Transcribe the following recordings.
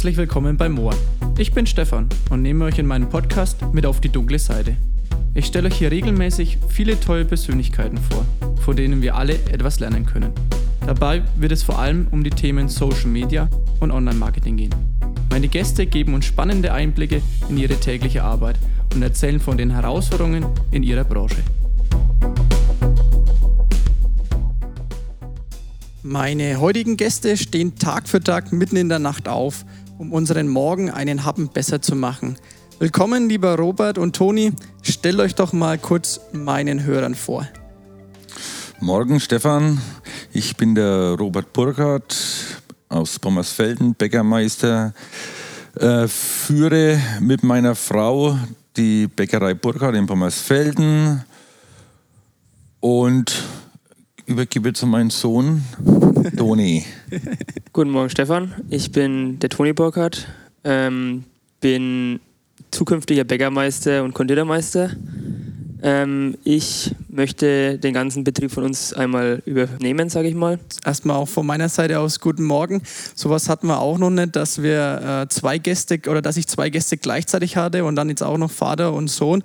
Herzlich willkommen bei Moor. Ich bin Stefan und nehme euch in meinen Podcast mit auf die dunkle Seite. Ich stelle euch hier regelmäßig viele tolle Persönlichkeiten vor, von denen wir alle etwas lernen können. Dabei wird es vor allem um die Themen Social Media und Online-Marketing gehen. Meine Gäste geben uns spannende Einblicke in ihre tägliche Arbeit und erzählen von den Herausforderungen in ihrer Branche. Meine heutigen Gäste stehen Tag für Tag mitten in der Nacht auf, um unseren Morgen einen Happen besser zu machen. Willkommen, lieber Robert und Toni. Stellt euch doch mal kurz meinen Hörern vor. Morgen, Stefan. Ich bin der Robert Burkhardt aus Pommersfelden, Bäckermeister. Äh, führe mit meiner Frau die Bäckerei Burkhardt in Pommersfelden und übergebe zu meinem Sohn Toni. Guten Morgen, Stefan. Ich bin der Toni Burkhardt, ähm, bin zukünftiger Bäckermeister und Konditormeister. Ähm, ich möchte den ganzen Betrieb von uns einmal übernehmen, sage ich mal. Erstmal auch von meiner Seite aus guten Morgen. Sowas hatten wir auch noch nicht, dass wir äh, zwei Gäste oder dass ich zwei Gäste gleichzeitig hatte und dann jetzt auch noch Vater und Sohn.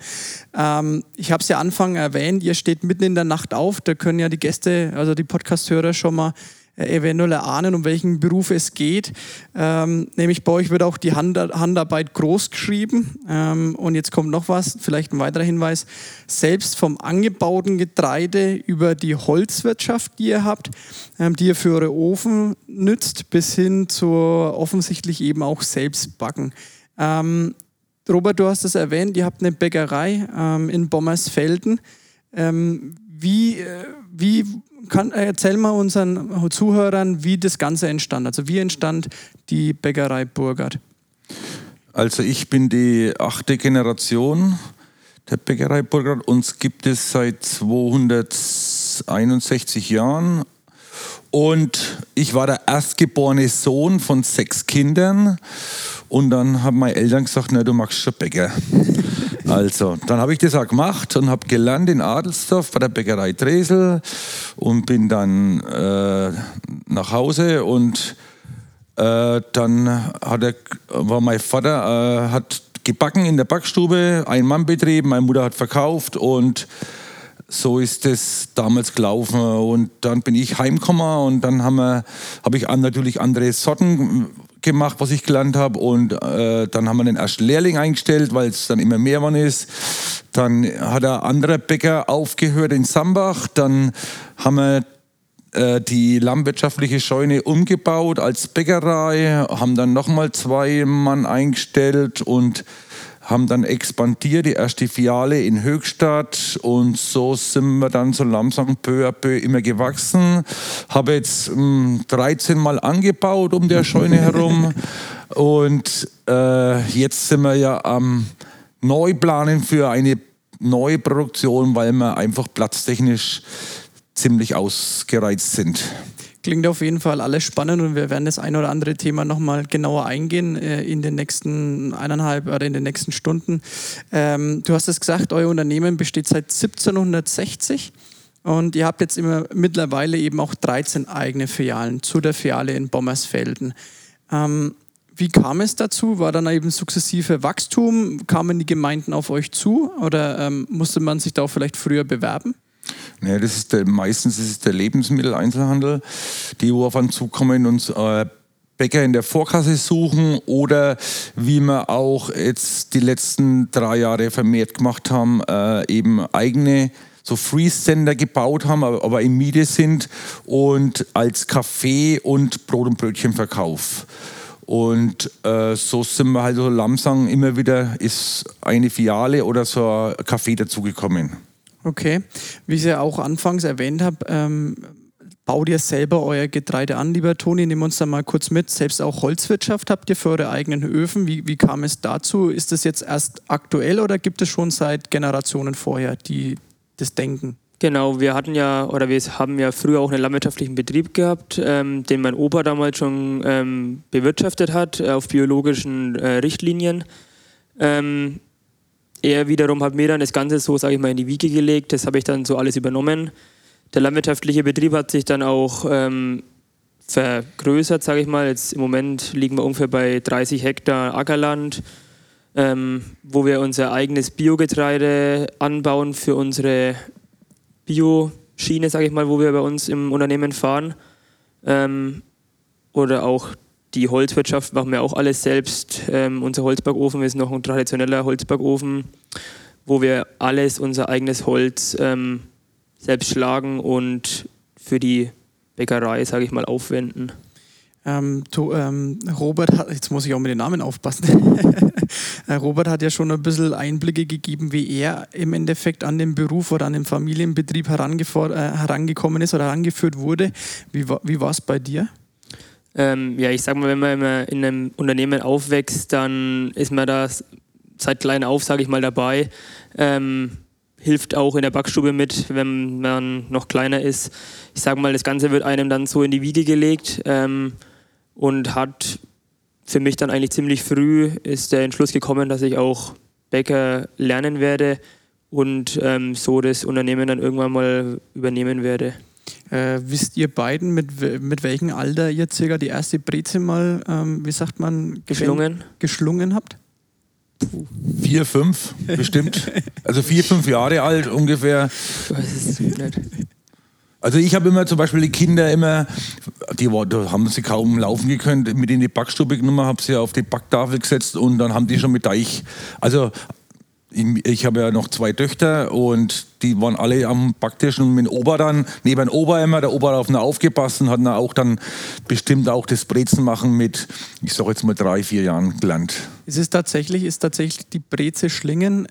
Ähm, ich habe es ja Anfang erwähnt, ihr steht mitten in der Nacht auf. Da können ja die Gäste, also die Podcast-Hörer schon mal eventuell erahnen, um welchen Beruf es geht. Ähm, nämlich bei euch wird auch die Hand, Handarbeit groß geschrieben. Ähm, und jetzt kommt noch was, vielleicht ein weiterer Hinweis. Selbst vom angebauten Getreide über die Holzwirtschaft, die ihr habt, ähm, die ihr für eure Ofen nützt, bis hin zur offensichtlich eben auch Selbstbacken. Ähm, Robert, du hast es erwähnt, ihr habt eine Bäckerei ähm, in Bommersfelden. Ähm, wie, äh, wie kann, erzähl mal unseren Zuhörern, wie das Ganze entstand. Also wie entstand die Bäckerei Burgert? Also ich bin die achte Generation der Bäckerei Burgert. Uns gibt es seit 261 Jahren. Und ich war der erstgeborene Sohn von sechs Kindern. Und dann haben meine Eltern gesagt, na, du machst schon Bäcker. Also, dann habe ich das auch gemacht und habe gelernt in Adelsdorf bei der Bäckerei Dresel und bin dann äh, nach Hause und äh, dann hat er, war mein Vater äh, hat gebacken in der Backstube, ein Mannbetrieb, meine Mutter hat verkauft und so ist es damals gelaufen. Und dann bin ich heimgekommen und dann habe hab ich natürlich andere Sorten gemacht, was ich gelernt habe. Und äh, dann haben wir den ersten Lehrling eingestellt, weil es dann immer mehr geworden ist. Dann hat ein anderer Bäcker aufgehört in Sambach. Dann haben wir äh, die landwirtschaftliche Scheune umgebaut als Bäckerei, haben dann nochmal zwei Mann eingestellt und haben dann expandiert, die erste Filiale in Höchstadt und so sind wir dann so langsam peu à peu immer gewachsen. Habe jetzt ähm, 13 Mal angebaut um der Scheune herum und äh, jetzt sind wir ja am Neuplanen für eine neue Produktion, weil wir einfach platztechnisch ziemlich ausgereizt sind. Klingt auf jeden Fall alles spannend und wir werden das ein oder andere Thema nochmal genauer eingehen äh, in den nächsten eineinhalb oder in den nächsten Stunden. Ähm, du hast es gesagt, euer Unternehmen besteht seit 1760 und ihr habt jetzt immer mittlerweile eben auch 13 eigene Filialen zu der Filiale in Bommersfelden. Ähm, wie kam es dazu? War dann eben sukzessive Wachstum? Kamen die Gemeinden auf euch zu oder ähm, musste man sich da auch vielleicht früher bewerben? Ja, das ist der, meistens ist es der Lebensmitteleinzelhandel, die auf einen zukommen und äh, Bäcker in der Vorkasse suchen oder wie wir auch jetzt die letzten drei Jahre vermehrt gemacht haben, äh, eben eigene so Freeze-Sender gebaut haben, aber, aber in Miete sind und als Kaffee und Brot- und Brötchenverkauf. Und äh, so sind wir halt so langsam immer wieder, ist eine Filiale oder so ein Café dazugekommen. Okay, wie ich ja auch anfangs erwähnt habe, ähm, baut ihr selber euer Getreide an, lieber Toni. Nimm uns da mal kurz mit. Selbst auch Holzwirtschaft habt ihr für eure eigenen Öfen. Wie, wie kam es dazu? Ist das jetzt erst aktuell oder gibt es schon seit Generationen vorher die das Denken? Genau, wir hatten ja, oder wir haben ja früher auch einen landwirtschaftlichen Betrieb gehabt, ähm, den mein Opa damals schon ähm, bewirtschaftet hat, auf biologischen äh, Richtlinien. Ähm, er wiederum hat mir dann das Ganze so, sage ich mal, in die Wiege gelegt. Das habe ich dann so alles übernommen. Der landwirtschaftliche Betrieb hat sich dann auch ähm, vergrößert, sage ich mal. Jetzt im Moment liegen wir ungefähr bei 30 Hektar Ackerland, ähm, wo wir unser eigenes Biogetreide anbauen für unsere Bioschiene, sage ich mal, wo wir bei uns im Unternehmen fahren. Ähm, oder auch die Holzwirtschaft machen wir auch alles selbst. Ähm, unser Holzbackofen ist noch ein traditioneller Holzbackofen, wo wir alles, unser eigenes Holz ähm, selbst schlagen und für die Bäckerei, sage ich mal, aufwenden. Ähm, to, ähm, Robert hat, jetzt muss ich auch mit den Namen aufpassen. Äh, Robert hat ja schon ein bisschen Einblicke gegeben, wie er im Endeffekt an den Beruf oder an den Familienbetrieb äh, herangekommen ist oder herangeführt wurde. Wie, wie war es bei dir? Ähm, ja, ich sag mal, wenn man in einem Unternehmen aufwächst, dann ist man da seit klein auf, sage ich mal, dabei. Ähm, hilft auch in der Backstube mit, wenn man noch kleiner ist. Ich sage mal, das Ganze wird einem dann so in die Wiege gelegt ähm, und hat für mich dann eigentlich ziemlich früh ist der Entschluss gekommen, dass ich auch Bäcker lernen werde und ähm, so das Unternehmen dann irgendwann mal übernehmen werde. Äh, wisst ihr beiden, mit, mit welchem Alter ihr circa die erste Breze mal, ähm, wie sagt man, geschlungen, geschlungen habt? Vier, fünf, bestimmt. Also vier, fünf Jahre alt ungefähr. Also ich habe immer zum Beispiel die Kinder immer, die da haben sie kaum laufen gekonnt, mit in die Backstube genommen, habe sie auf die Backtafel gesetzt und dann haben die schon mit Deich, also ich habe ja noch zwei Töchter und die waren alle am Backtisch und mit Ober dann, neben dem Ober immer, der Ober auf ihn aufgepasst und hat dann auch dann bestimmt auch das Brezen machen mit, ich sage jetzt mal drei, vier Jahren gelernt. Ist es tatsächlich, ist tatsächlich die Breze Schlingen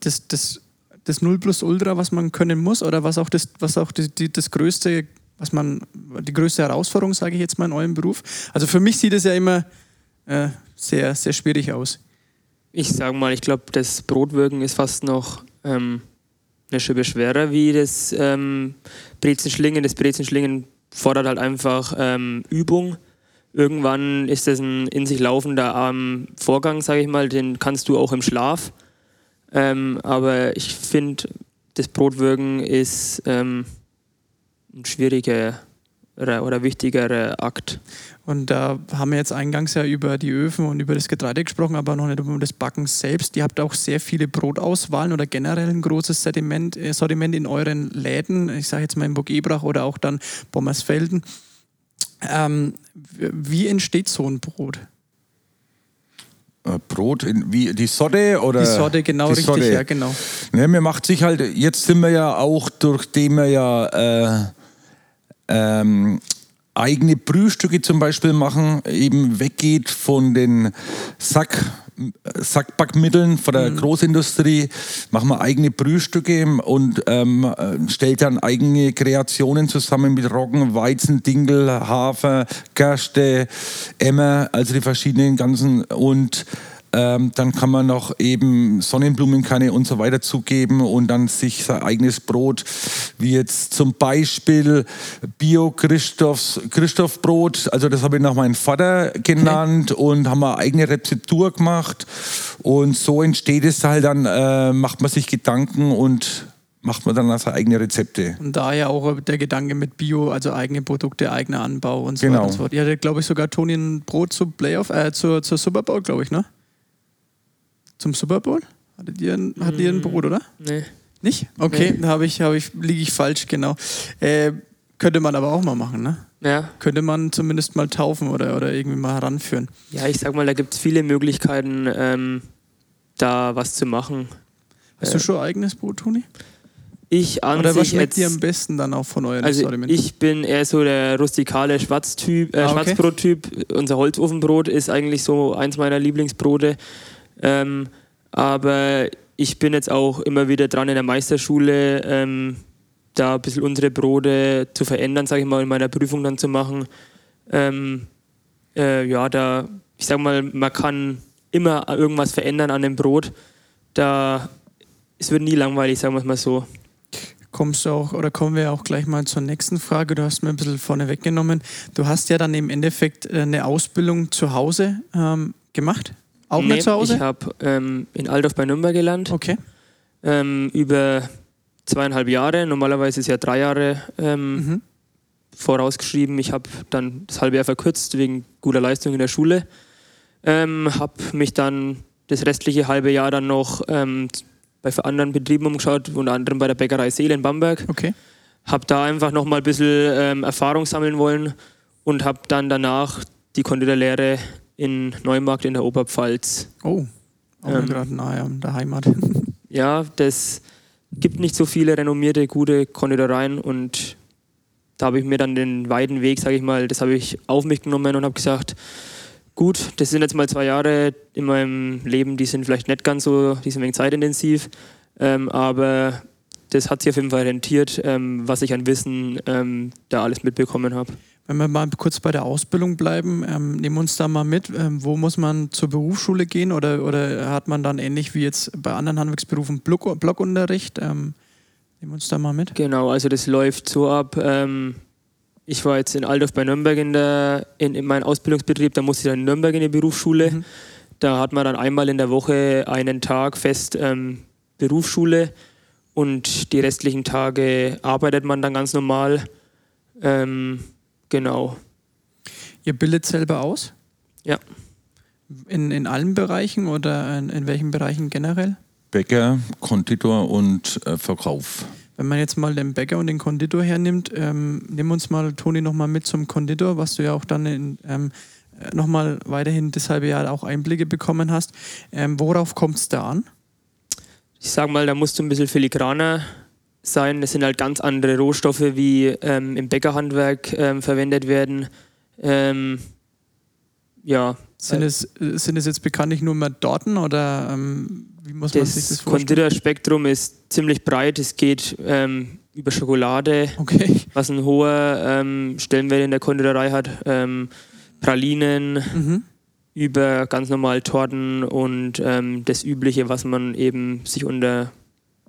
das, das, das Null plus Ultra, was man können muss oder was auch das, was auch die, die, das größte, was man, die größte Herausforderung, sage ich jetzt mal in eurem Beruf? Also für mich sieht es ja immer äh, sehr, sehr schwierig aus. Ich sage mal, ich glaube, das Brotwirken ist fast noch ähm, eine Schippe schwerer wie das ähm, Brezenschlingen. Das Brezenschlingen fordert halt einfach ähm, Übung. Irgendwann ist das ein in sich laufender ähm, Vorgang, sage ich mal, den kannst du auch im Schlaf. Ähm, aber ich finde, das Brotwirken ist ähm, ein schwieriger oder wichtigerer Akt. Und da haben wir jetzt eingangs ja über die Öfen und über das Getreide gesprochen, aber noch nicht über das Backen selbst. Ihr habt auch sehr viele Brotauswahlen oder generell ein großes Sortiment, äh, Sortiment in euren Läden. Ich sage jetzt mal in Burg Ebrach oder auch dann Bommersfelden. Ähm, wie entsteht so ein Brot? Äh, Brot, in, wie die Sorte oder? Die Sorte, genau, die richtig, Sorte. ja, genau. Ja, mir macht sich halt, jetzt sind wir ja auch, durch den wir ja äh, ähm, eigene Brühstücke zum Beispiel machen, eben weggeht von den Sack, Sackbackmitteln von der mhm. Großindustrie, machen wir eigene Brühstücke und ähm, stellt dann eigene Kreationen zusammen mit Roggen, Weizen, Dinkel, Hafer, Gerste, Emmer, also die verschiedenen ganzen und ähm, dann kann man noch eben Sonnenblumenkerne und so weiter zugeben und dann sich sein eigenes Brot, wie jetzt zum Beispiel Bio-Christoph-Brot, also das habe ich nach meinem Vater genannt okay. und haben eine eigene Rezeptur gemacht und so entsteht es halt dann, äh, macht man sich Gedanken und macht man dann seine eigene Rezepte. Und daher auch der Gedanke mit Bio, also eigene Produkte, eigener Anbau und so genau. weiter und so fort. Hattet, glaube ich, sogar Toni ein Brot zu Playoff, äh, zur, zur Super Bowl, glaube ich, ne? Zum Super Bowl? Hattet ihr, ein, hattet ihr ein Brot, oder? Nee. Nicht? Okay, nee. da habe ich, hab ich, liege ich falsch, genau. Äh, könnte man aber auch mal machen, ne? Ja. Könnte man zumindest mal taufen oder, oder irgendwie mal heranführen. Ja, ich sag mal, da gibt es viele Möglichkeiten, ähm, da was zu machen. Hast äh, du schon eigenes Brot, Toni? Ich an Oder was schmeckt dir am besten dann auch von euren also Sortiment? Ich bin eher so der rustikale Schwarztyp, äh, ah, okay. Schwarzbrottyp. Unser Holzofenbrot ist eigentlich so eins meiner Lieblingsbrote. Ähm, aber ich bin jetzt auch immer wieder dran in der Meisterschule, ähm, da ein bisschen unsere Brote zu verändern, sage ich mal, in meiner Prüfung dann zu machen. Ähm, äh, ja, da, ich sag mal, man kann immer irgendwas verändern an dem Brot. Da, es wird nie langweilig, sagen wir es mal so. Kommst du auch, oder kommen wir auch gleich mal zur nächsten Frage. Du hast mir ein bisschen vorne weggenommen. Du hast ja dann im Endeffekt äh, eine Ausbildung zu Hause ähm, gemacht. Auch nee, nicht zu Hause? Ich habe ähm, in Altdorf bei Nürnberg gelernt. Okay. Ähm, über zweieinhalb Jahre. Normalerweise ist es ja drei Jahre ähm, mhm. vorausgeschrieben. Ich habe dann das halbe Jahr verkürzt wegen guter Leistung in der Schule. Ähm, habe mich dann das restliche halbe Jahr dann noch ähm, bei anderen Betrieben umgeschaut, unter anderem bei der Bäckerei Seele in Bamberg. Okay. Habe da einfach noch mal ein bisschen ähm, Erfahrung sammeln wollen und habe dann danach die Konditorlehre in Neumarkt in der Oberpfalz. Oh, auch Ähm, gerade nahe an der Heimat. Ja, das gibt nicht so viele renommierte, gute Konditoreien und da habe ich mir dann den weiten Weg, sage ich mal, das habe ich auf mich genommen und habe gesagt, gut, das sind jetzt mal zwei Jahre in meinem Leben, die sind vielleicht nicht ganz so, die sind ein wenig zeitintensiv, ähm, aber das hat sich auf jeden Fall rentiert, ähm, was ich an Wissen ähm, da alles mitbekommen habe. Wenn wir mal kurz bei der Ausbildung bleiben, ähm, nehmen uns da mal mit. Ähm, wo muss man zur Berufsschule gehen oder, oder hat man dann ähnlich wie jetzt bei anderen Handwerksberufen Block, Blockunterricht? Ähm, nehmen uns da mal mit. Genau, also das läuft so ab. Ähm, ich war jetzt in Altdorf bei Nürnberg in, der, in, in meinem Ausbildungsbetrieb, da musste ich dann in Nürnberg in die Berufsschule. Mhm. Da hat man dann einmal in der Woche einen Tag fest ähm, Berufsschule und die restlichen Tage arbeitet man dann ganz normal. Ähm, genau. Ihr bildet selber aus? Ja. In, in allen Bereichen oder in, in welchen Bereichen generell? Bäcker, Konditor und äh, Verkauf. Wenn man jetzt mal den Bäcker und den Konditor hernimmt, ähm, nimm uns mal, Toni, nochmal mit zum Konditor, was du ja auch dann in, ähm, nochmal weiterhin das halbe Jahr auch Einblicke bekommen hast. Ähm, worauf kommt es da an? Ich sag mal, da musst du ein bisschen filigraner sein. Das sind halt ganz andere Rohstoffe, wie ähm, im Bäckerhandwerk ähm, verwendet werden. Ähm, ja, Sind, es, sind es jetzt bekanntlich nur mehr Dorten oder ähm, wie muss man sich das das vorstellen? Konditorspektrum ist ziemlich breit. Es geht ähm, über Schokolade, Okay. was ein hoher ähm, Stellenwert in der Konditorei hat, Pralinen, Mhm. über ganz normal Torten und ähm, das Übliche, was man eben sich unter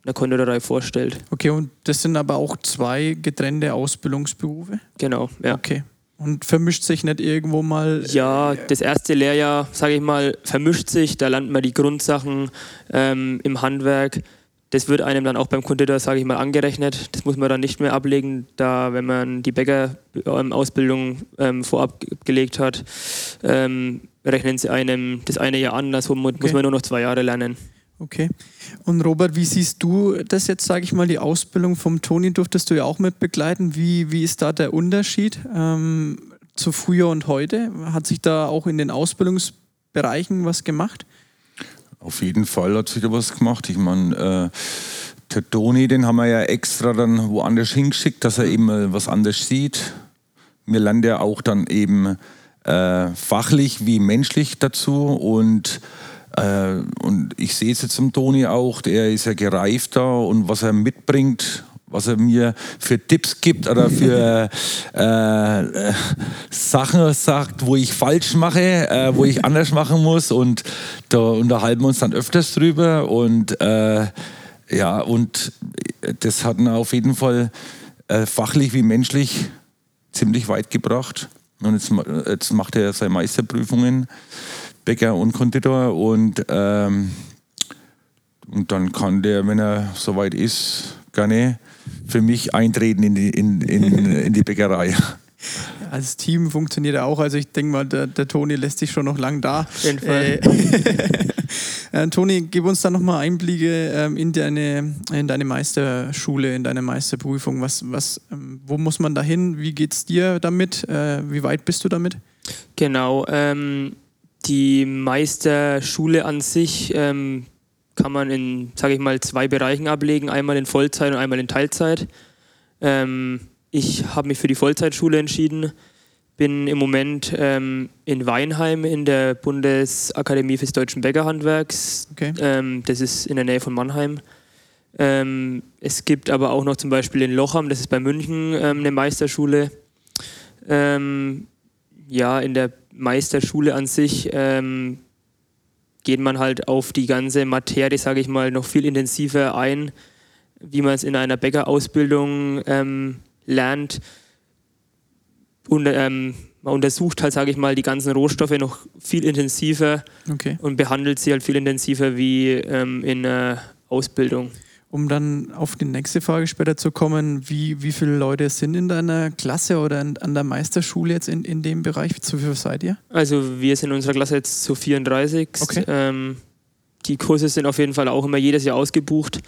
einer Konditorei vorstellt. Okay, und das sind aber auch zwei getrennte Ausbildungsberufe? Genau, ja. Okay. Und vermischt sich nicht irgendwo mal. Ja, das erste Lehrjahr, sage ich mal, vermischt sich. Da lernt man die Grundsachen ähm, im Handwerk. Das wird einem dann auch beim Konditor, sage ich mal, angerechnet. Das muss man dann nicht mehr ablegen, da wenn man die Bäckerausbildung ähm, vorab ge- gelegt hat, ähm, rechnen sie einem das eine Jahr an. Muss Okay. man nur noch zwei Jahre lernen. Okay. Und Robert, wie siehst du das jetzt, sage ich mal, die Ausbildung vom Toni durftest du ja auch mit begleiten. Wie, wie ist da der Unterschied ähm, zu früher und heute? Hat sich da auch in den Ausbildungsbereichen was gemacht? Auf jeden Fall hat sich da was gemacht. Ich meine, äh, der Toni, den haben wir ja extra dann woanders hingeschickt, dass er eben was anderes sieht. Mir lernt er auch dann eben äh, fachlich wie menschlich dazu und äh, und ich sehe es jetzt im Toni auch, der ist ja gereifter und was er mitbringt, was er mir für Tipps gibt oder für äh, äh, Sachen sagt, wo ich falsch mache, äh, wo ich anders machen muss. Und da unterhalten wir uns dann öfters drüber. Und äh, ja, und das hat ihn auf jeden Fall äh, fachlich wie menschlich ziemlich weit gebracht. Und jetzt, jetzt macht er seine Meisterprüfungen, Bäcker und Konditor. Und, ähm, und dann kann der, wenn er soweit ist, gerne für mich eintreten in die, in, in, in die Bäckerei. Als Team funktioniert er auch. Also ich denke mal, der, der Toni lässt sich schon noch lang da. Auf jeden Fall. Äh, äh, Toni, gib uns da nochmal Einblicke ähm, in, deine, in deine Meisterschule, in deine Meisterprüfung. Was, was, ähm, wo muss man da hin? Wie geht's dir damit? Äh, wie weit bist du damit? Genau. Ähm, die Meisterschule an sich ähm, kann man in, sage ich mal, zwei Bereichen ablegen. Einmal in Vollzeit und einmal in Teilzeit. Ähm, ich habe mich für die Vollzeitschule entschieden. Bin im Moment ähm, in Weinheim in der Bundesakademie des Deutschen Bäckerhandwerks. Okay. Ähm, das ist in der Nähe von Mannheim. Ähm, es gibt aber auch noch zum Beispiel in Lochham, das ist bei München, ähm, eine Meisterschule. Ähm, ja, in der Meisterschule an sich ähm, geht man halt auf die ganze Materie, sage ich mal, noch viel intensiver ein, wie man es in einer Bäckerausbildung ähm, lernt. Und ähm, man untersucht halt, sage ich mal, die ganzen Rohstoffe noch viel intensiver Okay. und behandelt sie halt viel intensiver wie ähm, in der Ausbildung. Um dann auf die nächste Frage später zu kommen, wie, wie viele Leute sind in deiner Klasse oder in, an der Meisterschule jetzt in, in dem Bereich? Zu viel seid ihr? Also wir sind in unserer Klasse jetzt zu 34. Okay. Ähm, die Kurse sind auf jeden Fall auch immer jedes Jahr ausgebucht.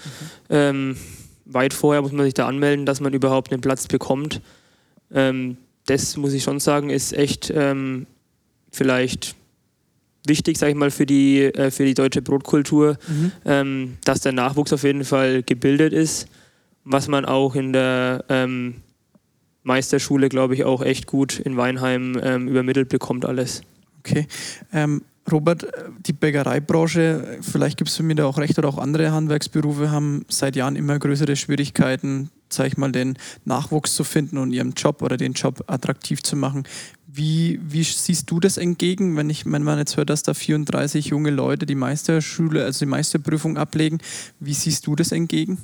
Ähm, weit vorher muss man sich da anmelden, dass man überhaupt einen Platz bekommt. Ähm, das muss ich schon sagen, ist echt ähm, vielleicht wichtig, sage ich mal, für die, äh, für die deutsche Brotkultur, Mhm. ähm, dass der Nachwuchs auf jeden Fall gebildet ist, was man auch in der ähm, Meisterschule, glaube ich, auch echt gut in Weinheim ähm, übermittelt bekommt alles. Okay. Ähm, Robert, äh, die Bäckereibranche, vielleicht gibst du mir da auch recht, oder auch andere Handwerksberufe haben seit Jahren immer größere Schwierigkeiten, sag ich mal, den Nachwuchs zu finden und ihren Job oder den Job attraktiv zu machen. Wie, wie siehst du das entgegen, wenn ich, wenn man jetzt hört, dass da 34 junge Leute die Meisterschule, also die Meisterprüfung ablegen? Wie siehst du das entgegen?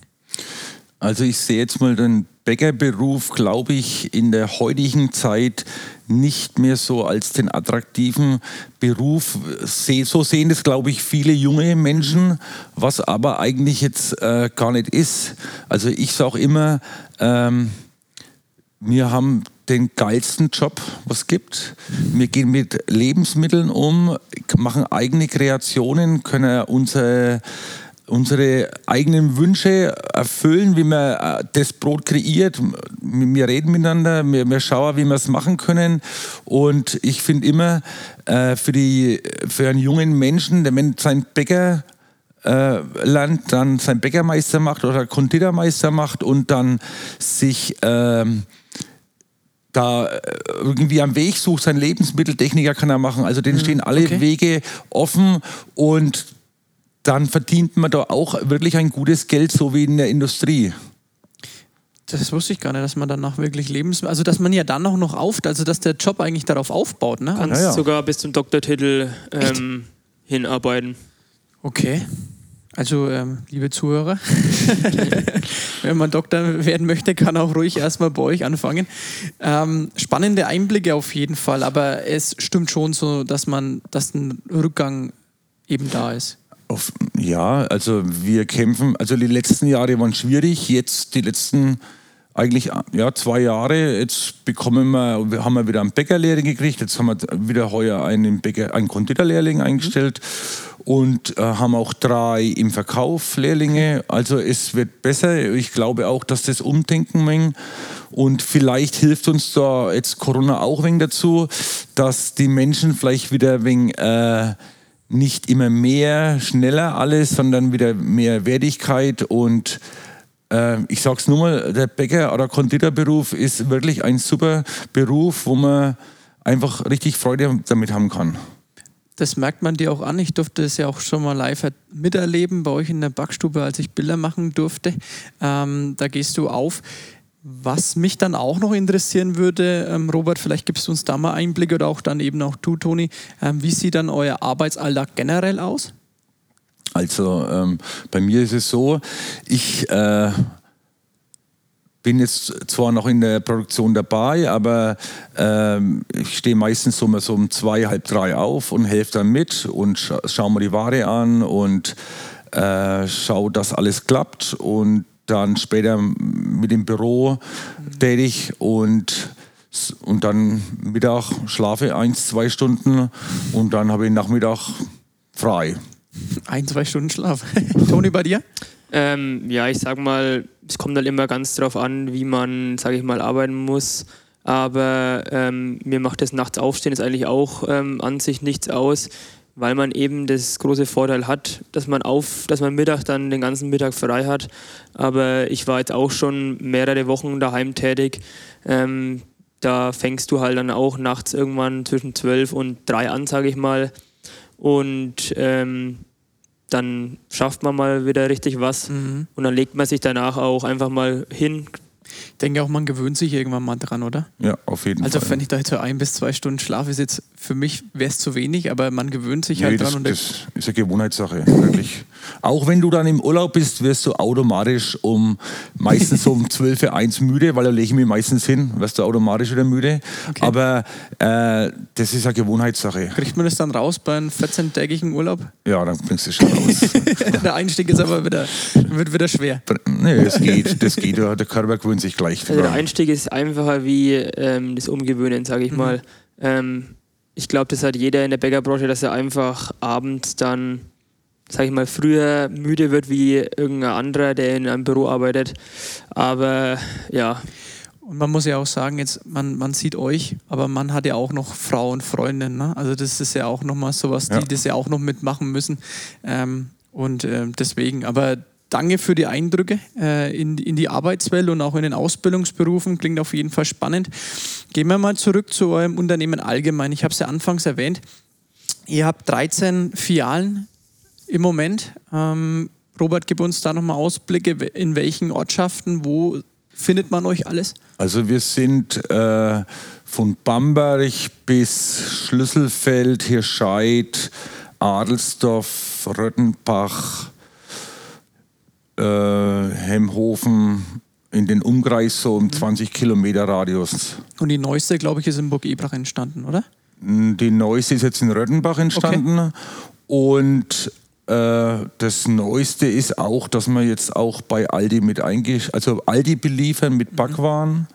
Also ich sehe jetzt mal den Bäckerberuf, glaube ich, in der heutigen Zeit nicht mehr so als den attraktiven Beruf. So sehen das, glaube ich, viele junge Menschen, was aber eigentlich jetzt äh, gar nicht ist. Also ich sage immer, ähm, wir haben den geilsten Job, was es gibt. Wir gehen mit Lebensmitteln um, machen eigene Kreationen, können unsere, unsere eigenen Wünsche erfüllen, wie man äh, das Brot kreiert. Wir reden miteinander, wir, wir schauen, wie wir es machen können. Und ich finde immer, äh, für, die, für einen jungen Menschen, der wenn sein Bäcker äh, lernt, dann sein Bäckermeister macht oder Konditormeister macht und dann sich ähm, da irgendwie am Weg sucht, sein Lebensmitteltechniker kann er machen. Also denen stehen alle okay. Wege offen und dann verdient man da auch wirklich ein gutes Geld, so wie in der Industrie. Das wusste ich gar nicht, dass man danach wirklich Lebens... Also, dass man ja dann auch noch auf... Also, dass der Job eigentlich darauf aufbaut, ne? Kannst ja. sogar bis zum Doktortitel ähm, hinarbeiten. Okay. Also, ähm, liebe Zuhörer, wenn man Doktor werden möchte, kann auch ruhig erstmal bei euch anfangen. Ähm, spannende Einblicke auf jeden Fall, aber es stimmt schon so, dass man, dass ein Rückgang eben da ist. Auf, ja, also wir kämpfen, also die letzten Jahre waren schwierig, jetzt die letzten eigentlich ja, zwei Jahre, jetzt bekommen wir, haben wir wieder einen Bäckerlehrling gekriegt, jetzt haben wir wieder heuer einen, Bäcker, einen Konditorlehrling eingestellt und äh, haben auch drei im Verkauf Lehrlinge, also es wird besser, ich glaube auch, dass das Umdenken mengen und vielleicht hilft uns da jetzt Corona auch wenig dazu, dass die Menschen vielleicht wieder wenig, äh, nicht immer mehr, schneller alles, sondern wieder mehr Wertigkeit und äh, ich sag's nur mal, der Bäcker- oder Konditorberuf ist wirklich ein super Beruf, wo man einfach richtig Freude damit haben kann. Das merkt man dir auch an. Ich durfte es ja auch schon mal live miterleben bei euch in der Backstube, als ich Bilder machen durfte. Ähm, da gehst du auf. Was mich dann auch noch interessieren würde, ähm, Robert, vielleicht gibst du uns da mal Einblicke oder auch dann eben auch du, Toni. Ähm, wie sieht dann euer Arbeitsalltag generell aus? Also ähm, bei mir ist es so, ich äh, bin jetzt zwar noch in der Produktion dabei, aber ähm, ich stehe meistens so, so um zwei, halb drei auf und helfe dann mit und scha schaue mir die Ware an und äh, schaue, dass alles klappt und dann später mit dem Büro tätig und, und dann Mittag schlafe eins, zwei Stunden und dann habe ich Nachmittag frei. Ein, zwei Stunden Schlaf. Toni, bei dir? Ähm, ja, ich sag mal, es kommt halt immer ganz drauf an, wie man, sage ich mal, arbeiten muss. Aber ähm, mir macht das nachts aufstehen jetzt eigentlich auch ähm, an sich nichts aus, weil man eben das große Vorteil hat, dass man auf, dass man Mittag dann den ganzen Mittag frei hat. Aber ich war jetzt auch schon mehrere Wochen daheim tätig. Ähm, da fängst du halt dann auch nachts irgendwann zwischen 12 und 3 an, sage ich mal. Und ähm, dann schafft man mal wieder richtig was Mhm. und dann legt man sich danach auch einfach mal hin. Denke auch, man gewöhnt sich irgendwann mal dran, oder? Ja, auf jeden Also Fall. wenn ich da jetzt so ein bis zwei Stunden schlafe, ist jetzt für mich wäre es zu wenig, aber man gewöhnt sich Nee, halt das, dran. und das ist eine Gewohnheitssache, wirklich. Auch wenn du dann im Urlaub bist, wirst du automatisch um meistens um 12 Uhr eins müde, weil da lege ich mich meistens hin, wirst du automatisch wieder müde. Okay. Aber äh, das ist eine Gewohnheitssache. kriegt man das dann raus bei einem 14-tägigen Urlaub? Ja, dann bringst du es schon raus. Der Einstieg ist aber wieder, wird wieder schwer. nee, das geht, das geht. ja. Der Körper gewöhnt sich gleich Also der. Einstieg ist einfacher wie ähm, das Umgewöhnen, sage ich Mhm. mal. Ähm, ich glaube, das hat jeder in der Bäckerbranche, dass er einfach abends dann, sage ich mal, früher müde wird wie irgendein anderer, der in einem Büro arbeitet. Aber ja, Und man muss ja auch sagen, jetzt, man, man sieht euch, aber man hat ja auch noch Frau und Freundin. Ne? Also das ist ja auch nochmal sowas, die Ja. das ja auch noch mitmachen müssen. Ähm, und ähm, deswegen, aber danke für die Eindrücke äh, in, in die Arbeitswelt und auch in den Ausbildungsberufen. Klingt auf jeden Fall spannend. Gehen wir mal zurück zu eurem Unternehmen allgemein. Ich habe es ja anfangs erwähnt. Ihr habt 13 Filialen im Moment. Ähm, Robert, gib uns da nochmal Ausblicke, in welchen Ortschaften, wo findet man euch alles? Also wir sind äh, von Bamberg bis Schlüsselfeld, Hirscheid, Adelsdorf, Röttenbach, äh, Hemhofen, in den Umkreis so um 20 Kilometer Radius. Und die neueste, glaube ich, ist in Burg Ebrach entstanden, oder? Die neueste ist jetzt in Röttenbach entstanden. Und äh, das Neueste ist auch, dass wir jetzt auch bei Aldi mit eingesch... Also Aldi beliefern mit Backwaren.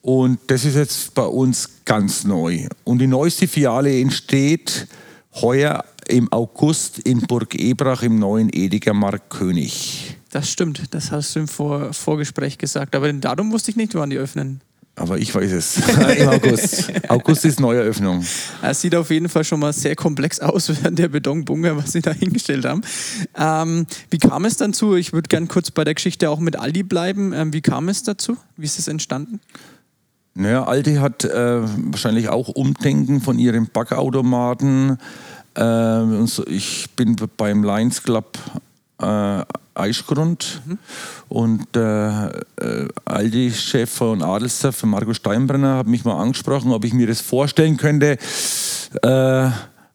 Und das ist jetzt bei uns ganz neu. Und die neueste Filiale entsteht heuer im August in Burg Ebrach im neuen Ediger Markt König. Das stimmt, das hast du im Vor Vorgespräch gesagt. Aber den Datum wusste ich nicht, wann die öffnen. Aber ich weiß es. Im August. August ist Neueröffnung. Es sieht auf jeden Fall schon mal sehr komplex aus, während der Betonbunker, was sie da hingestellt haben. Ähm, wie kam es dann zu? Ich würde gerne kurz bei der Geschichte auch mit Aldi bleiben. Ähm, wie kam es dazu? Wie ist es entstanden? Naja, Aldi hat äh, wahrscheinlich auch Umdenken von ihren Backautomaten. Äh, und so, ich bin beim Lions Club äh, Eichgrund und äh, äh, Aldi-Chef von Adelsdorf, Marco Steinbrenner, hat mich mal angesprochen, ob ich mir das vorstellen könnte, äh,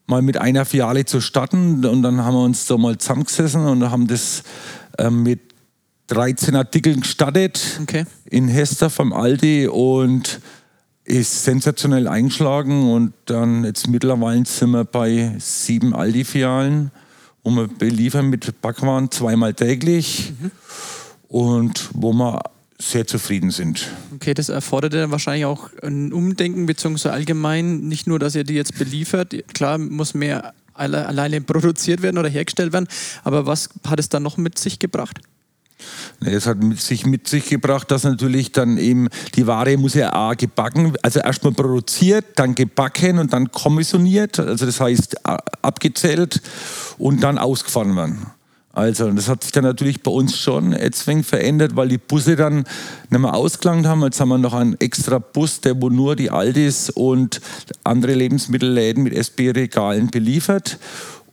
mal mit einer Filiale zu starten. Und dann haben wir uns da mal zusammengesessen und haben das äh, mit 13 Artikeln gestartet Okay. in Hester vom Aldi und ist sensationell eingeschlagen und dann jetzt mittlerweile sind wir bei sieben Aldi-Filialen und wir beliefern mit Backwaren zweimal täglich und wo wir sehr zufrieden sind. Okay, das erfordert dann wahrscheinlich auch ein Umdenken, beziehungsweise allgemein nicht nur, dass ihr die jetzt beliefert. Klar, muss mehr alle, alleine produziert werden oder hergestellt werden, aber was hat es dann noch mit sich gebracht? Ne, Das hat mit sich, mit sich gebracht, dass natürlich dann eben die Ware muss ja A gebacken, also erstmal produziert, dann gebacken und dann kommissioniert, also das heißt abgezählt und dann ausgefahren werden. Also das hat sich dann natürlich bei uns schon jetzt wenig verändert, weil die Busse dann nicht mehr ausgelangt haben. Jetzt haben wir noch einen extra Bus, der wo nur die Aldis und andere Lebensmittelläden mit SB-Regalen beliefert.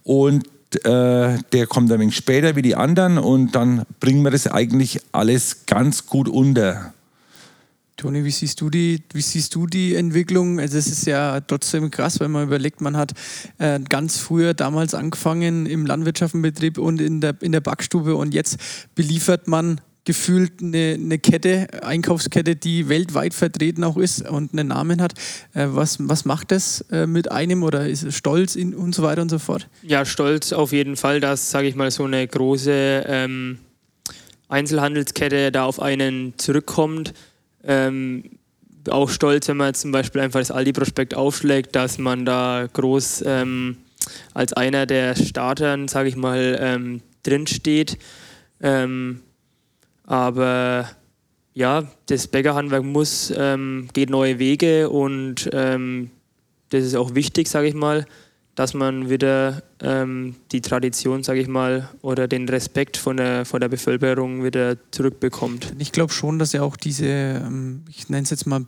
Und äh, der kommt ein wenig später wie die anderen und dann bringen wir das eigentlich alles ganz gut unter. Toni, wie siehst du die, wie siehst du die Entwicklung? Also es ist ja trotzdem krass, wenn man überlegt, man hat äh, ganz früher damals angefangen im Landwirtschaftsbetrieb und in der, in der Backstube und jetzt beliefert man gefühlt eine, eine Kette, Einkaufskette, die weltweit vertreten auch ist und einen Namen hat. Äh, was, was macht das äh, mit einem oder ist es stolz in, und so weiter und so fort? ja, stolz auf jeden Fall, dass, sage ich mal, so eine große ähm, Einzelhandelskette da auf einen zurückkommt. Ähm, auch stolz, wenn man zum Beispiel einfach das Aldi-Prospekt aufschlägt, dass man da groß ähm, als einer der Startern, sage ich mal, ähm, drinsteht. Ähm, aber ja, das Bäckerhandwerk muss, ähm, geht neue Wege und ähm, das ist auch wichtig, sage ich mal, dass man wieder ähm, die Tradition, sage ich mal, oder den Respekt von der, von der Bevölkerung wieder zurückbekommt. Ich glaube schon, dass ja auch diese, ähm, ich nenne es jetzt mal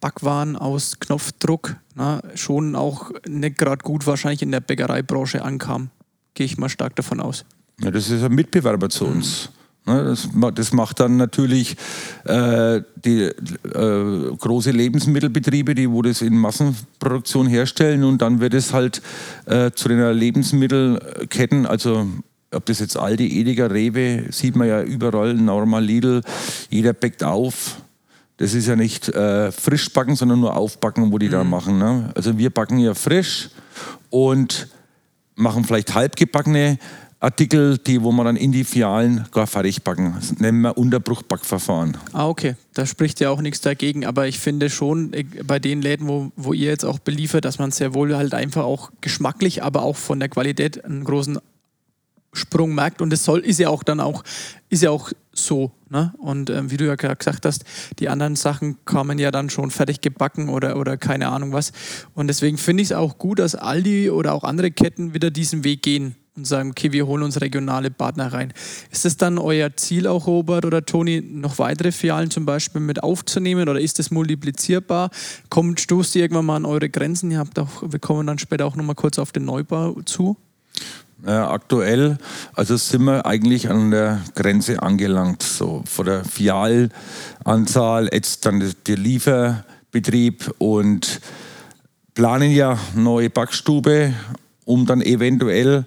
Backwaren aus Knopfdruck, na, schon auch nicht gerade gut wahrscheinlich in der Bäckereibranche ankam. Gehe ich mal stark davon aus. Ja, das ist ein Mitbewerber zu uns. Ne, das, das, macht dann natürlich äh, die äh, große Lebensmittelbetriebe, die wo das in Massenproduktion herstellen und dann wird es halt äh, zu den Lebensmittelketten, also ob das jetzt Aldi, Edeka, Rewe, sieht man ja überall, Normal, Lidl, jeder backt auf. Das ist ja nicht äh, frisch backen, sondern nur aufbacken, wo die mhm. da machen. Ne? Also wir backen ja frisch und machen vielleicht halbgebackene Artikel, die, wo man dann in die Fialen gar fertig backen. Das nennen wir Unterbruchbackverfahren. Ah, okay. Da spricht ja auch nichts dagegen. Aber ich finde schon, bei den Läden, wo, wo ihr jetzt auch beliefert, dass man sehr wohl halt einfach auch geschmacklich, aber auch von der Qualität einen großen Sprung merkt. Und das soll, ist ja auch dann auch, ist ja auch so. Ne? Und ähm, wie du ja gesagt hast, die anderen Sachen kamen ja dann schon fertig gebacken oder, oder keine Ahnung was. Und deswegen finde ich es auch gut, dass Aldi oder auch andere Ketten wieder diesen Weg gehen und sagen, okay, wir holen uns regionale Partner rein. Ist es dann euer Ziel auch, Robert oder Toni, noch weitere Filialen zum Beispiel mit aufzunehmen oder ist das multiplizierbar? Kommt, stoßt ihr irgendwann mal an eure Grenzen? Ihr habt auch, wir kommen dann später auch nochmal kurz auf den Neubau zu. Äh, aktuell, also sind wir eigentlich an der Grenze angelangt, so von der Filialanzahl, jetzt dann der Lieferbetrieb und planen ja neue Backstube, um dann eventuell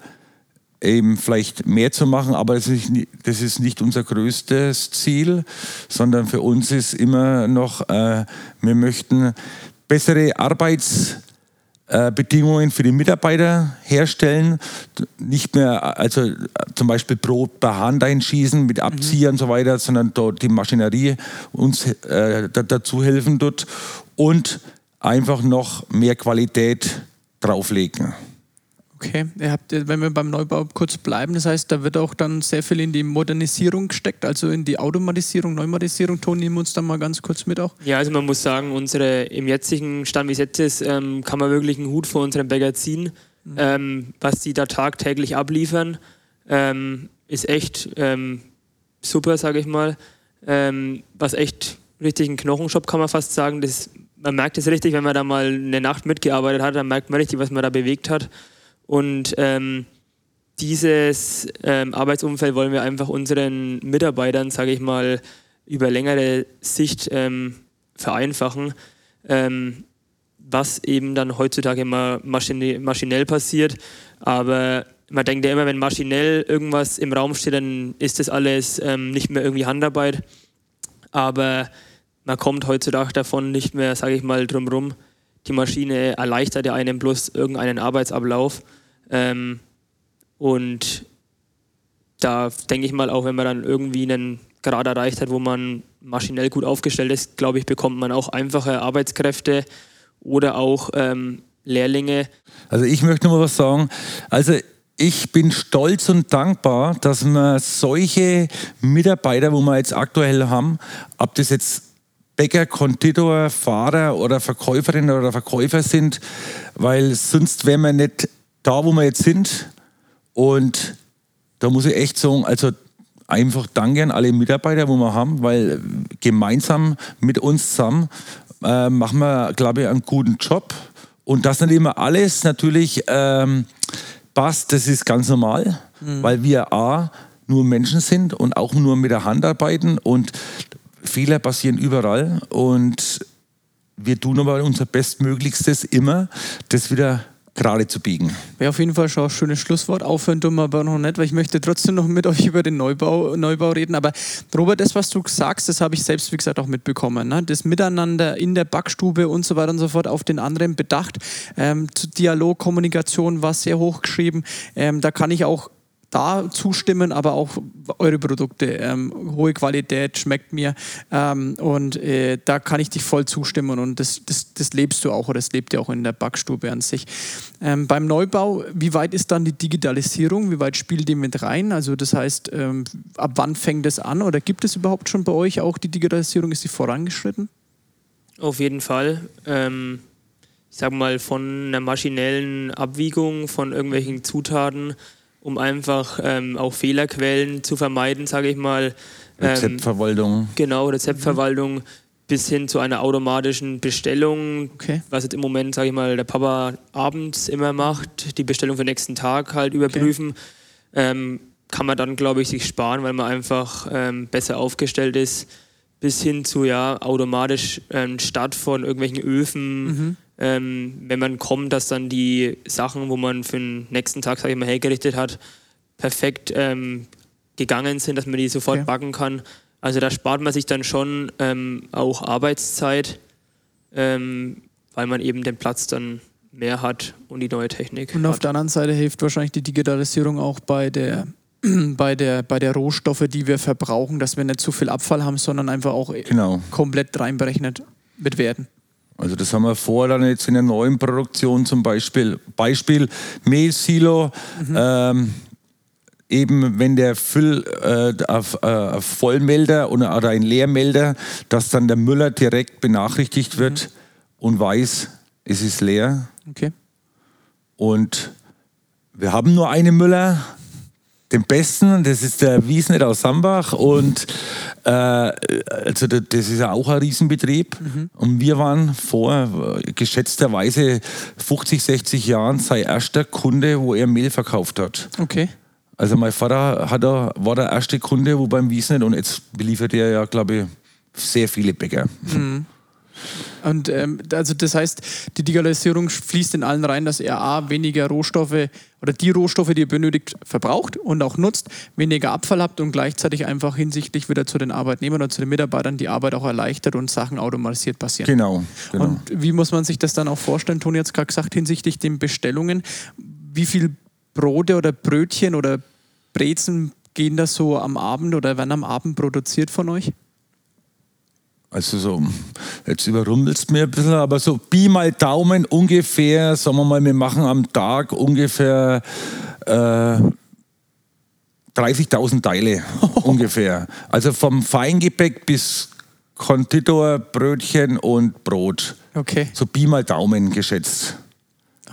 eben vielleicht mehr zu machen, aber das ist, das ist nicht unser größtes Ziel, sondern für uns ist immer noch, äh, wir möchten bessere Arbeitsbedingungen für die Mitarbeiter herstellen. Nicht mehr, also zum Beispiel Brot per Hand einschießen mit Abzieher mhm. und so weiter, sondern dort die Maschinerie uns äh, dazu helfen tut und einfach noch mehr Qualität drauflegen. Okay, ihr habt, wenn wir beim Neubau kurz bleiben, das heißt, da wird auch dann sehr viel in die Modernisierung gesteckt, also in die Automatisierung, Neumatisierung. Toni, nehmen wir uns da mal ganz kurz mit auch. Ja, also man muss sagen, unsere im jetzigen Stand, wie es jetzt ist, ähm, kann man wirklich einen Hut vor unserem Bäcker ziehen. Mhm. Ähm, was die da tagtäglich abliefern, ähm, ist echt ähm, super, sage ich mal. Ähm, was echt richtig ein Knochenshop, kann man fast sagen. Das, man merkt es richtig, wenn man da mal eine Nacht mitgearbeitet hat, dann merkt man richtig, was man da bewegt hat. Und ähm, dieses ähm, Arbeitsumfeld wollen wir einfach unseren Mitarbeitern, sage ich mal, über längere Sicht ähm, vereinfachen, ähm, was eben dann heutzutage immer maschine maschinell passiert. Aber man denkt ja immer, wenn maschinell irgendwas im Raum steht, dann ist das alles ähm, nicht mehr irgendwie Handarbeit. Aber man kommt heutzutage davon nicht mehr, sage ich mal, drumherum. Die Maschine erleichtert ja einem bloß irgendeinen Arbeitsablauf. Ähm, und da denke ich mal, auch wenn man dann irgendwie einen Grad erreicht hat, wo man maschinell gut aufgestellt ist, glaube ich, bekommt man auch einfache Arbeitskräfte oder auch ähm, Lehrlinge. Also ich möchte nur was sagen. Also ich bin stolz und dankbar, dass wir solche Mitarbeiter, wo wir jetzt aktuell haben, ob das jetzt Bäcker, Konditor, Fahrer oder Verkäuferinnen oder Verkäufer sind, weil sonst wären wir nicht da, wo wir jetzt sind. Und da muss ich echt sagen, also einfach danke an alle Mitarbeiter, wo wir haben, weil gemeinsam mit uns zusammen äh, machen wir, glaube ich, einen guten Job. Und das nicht immer alles natürlich ähm, passt, das ist ganz normal, mhm. weil wir A, nur Menschen sind und auch nur mit der Hand arbeiten und Fehler passieren überall und wir tun aber unser Bestmöglichstes immer, das wieder gerade zu biegen. Wäre auf jeden Fall schon ein schönes Schlusswort. Aufhören tun wir aber noch nicht, weil ich möchte trotzdem noch mit euch über den Neubau, Neubau reden. Aber Robert, das, was du sagst, das habe ich selbst, wie gesagt, auch mitbekommen. Ne? Das Miteinander in der Backstube und so weiter und so fort auf den anderen bedacht. Ähm, Dialog, Kommunikation war sehr hoch geschrieben. Ähm, da kann ich auch da zustimmen, aber auch eure Produkte. Ähm, hohe Qualität schmeckt mir ähm, und äh, da kann ich dich voll zustimmen und das, das, das lebst du auch oder das lebt ja auch in der Backstube an sich. Ähm, beim Neubau, wie weit ist dann die Digitalisierung? Wie weit spielt die mit rein? Also das heißt, ähm, ab wann fängt es an oder gibt es überhaupt schon bei euch auch die Digitalisierung? Ist sie vorangeschritten? Auf jeden Fall. Ähm, ich sage mal, von einer maschinellen Abwiegung von irgendwelchen Zutaten um einfach ähm, auch Fehlerquellen zu vermeiden, sage ich mal. Ähm, Rezeptverwaltung. Genau, Rezeptverwaltung mhm. bis hin zu einer automatischen Bestellung, okay. was jetzt im Moment, sage ich mal, der Papa abends immer macht, die Bestellung für den nächsten Tag halt überprüfen. Okay. Ähm, kann man dann, glaube ich, sich sparen, weil man einfach ähm, besser aufgestellt ist, bis hin zu ja automatisch ähm, Start von irgendwelchen Öfen. Mhm. Ähm, wenn man kommt, dass dann die Sachen, wo man für den nächsten Tag, sage ich mal, hergerichtet hat, perfekt ähm, gegangen sind, dass man die sofort okay. backen kann. Also da spart man sich dann schon ähm, auch Arbeitszeit, ähm, weil man eben den Platz dann mehr hat und die neue Technik. Und auf hat. der anderen Seite hilft wahrscheinlich die Digitalisierung auch bei der bei der, bei der Rohstoffe, die wir verbrauchen, dass wir nicht zu viel Abfall haben, sondern einfach auch genau. komplett reinberechnet mit Werten. Also das haben wir vor, dann jetzt in der neuen Produktion zum Beispiel, Beispiel Mehlsilo, mhm. ähm, eben wenn der Füll, äh, auf, äh, Vollmelder oder, oder ein Leermelder, dass dann der Müller direkt benachrichtigt wird mhm. und weiß, es ist leer. Okay. Und wir haben nur einen Müller, den besten, das ist der Wiesnet aus Sambach und äh, also das ist ja auch ein Riesenbetrieb mhm. und wir waren vor geschätzterweise 50, 60 Jahren sein erster Kunde, wo er Mehl verkauft hat. Okay. Also mein Vater hat er, war der erste Kunde, wo beim Wiesnet und jetzt beliefert er ja, glaube ich, sehr viele Bäcker. Mhm. Und ähm, also das heißt, die Digitalisierung fließt in allen rein, dass er A, weniger Rohstoffe oder die Rohstoffe, die ihr benötigt, verbraucht und auch nutzt, weniger Abfall habt und gleichzeitig einfach hinsichtlich wieder zu den Arbeitnehmern oder zu den Mitarbeitern die Arbeit auch erleichtert und Sachen automatisiert passieren. Genau. genau. Und wie muss man sich das dann auch vorstellen? Toni hat es gerade gesagt, hinsichtlich den Bestellungen, wie viel Brote oder Brötchen oder Brezen gehen da so am Abend oder werden am Abend produziert von euch? Also so, jetzt überrumpelst du mir ein bisschen, aber so Pi mal Daumen ungefähr, sagen wir mal, wir machen am Tag ungefähr äh, 30.000 Teile ungefähr. Also vom Feingebäck bis Konditor, Brötchen und Brot. Okay. So Pi mal Daumen geschätzt.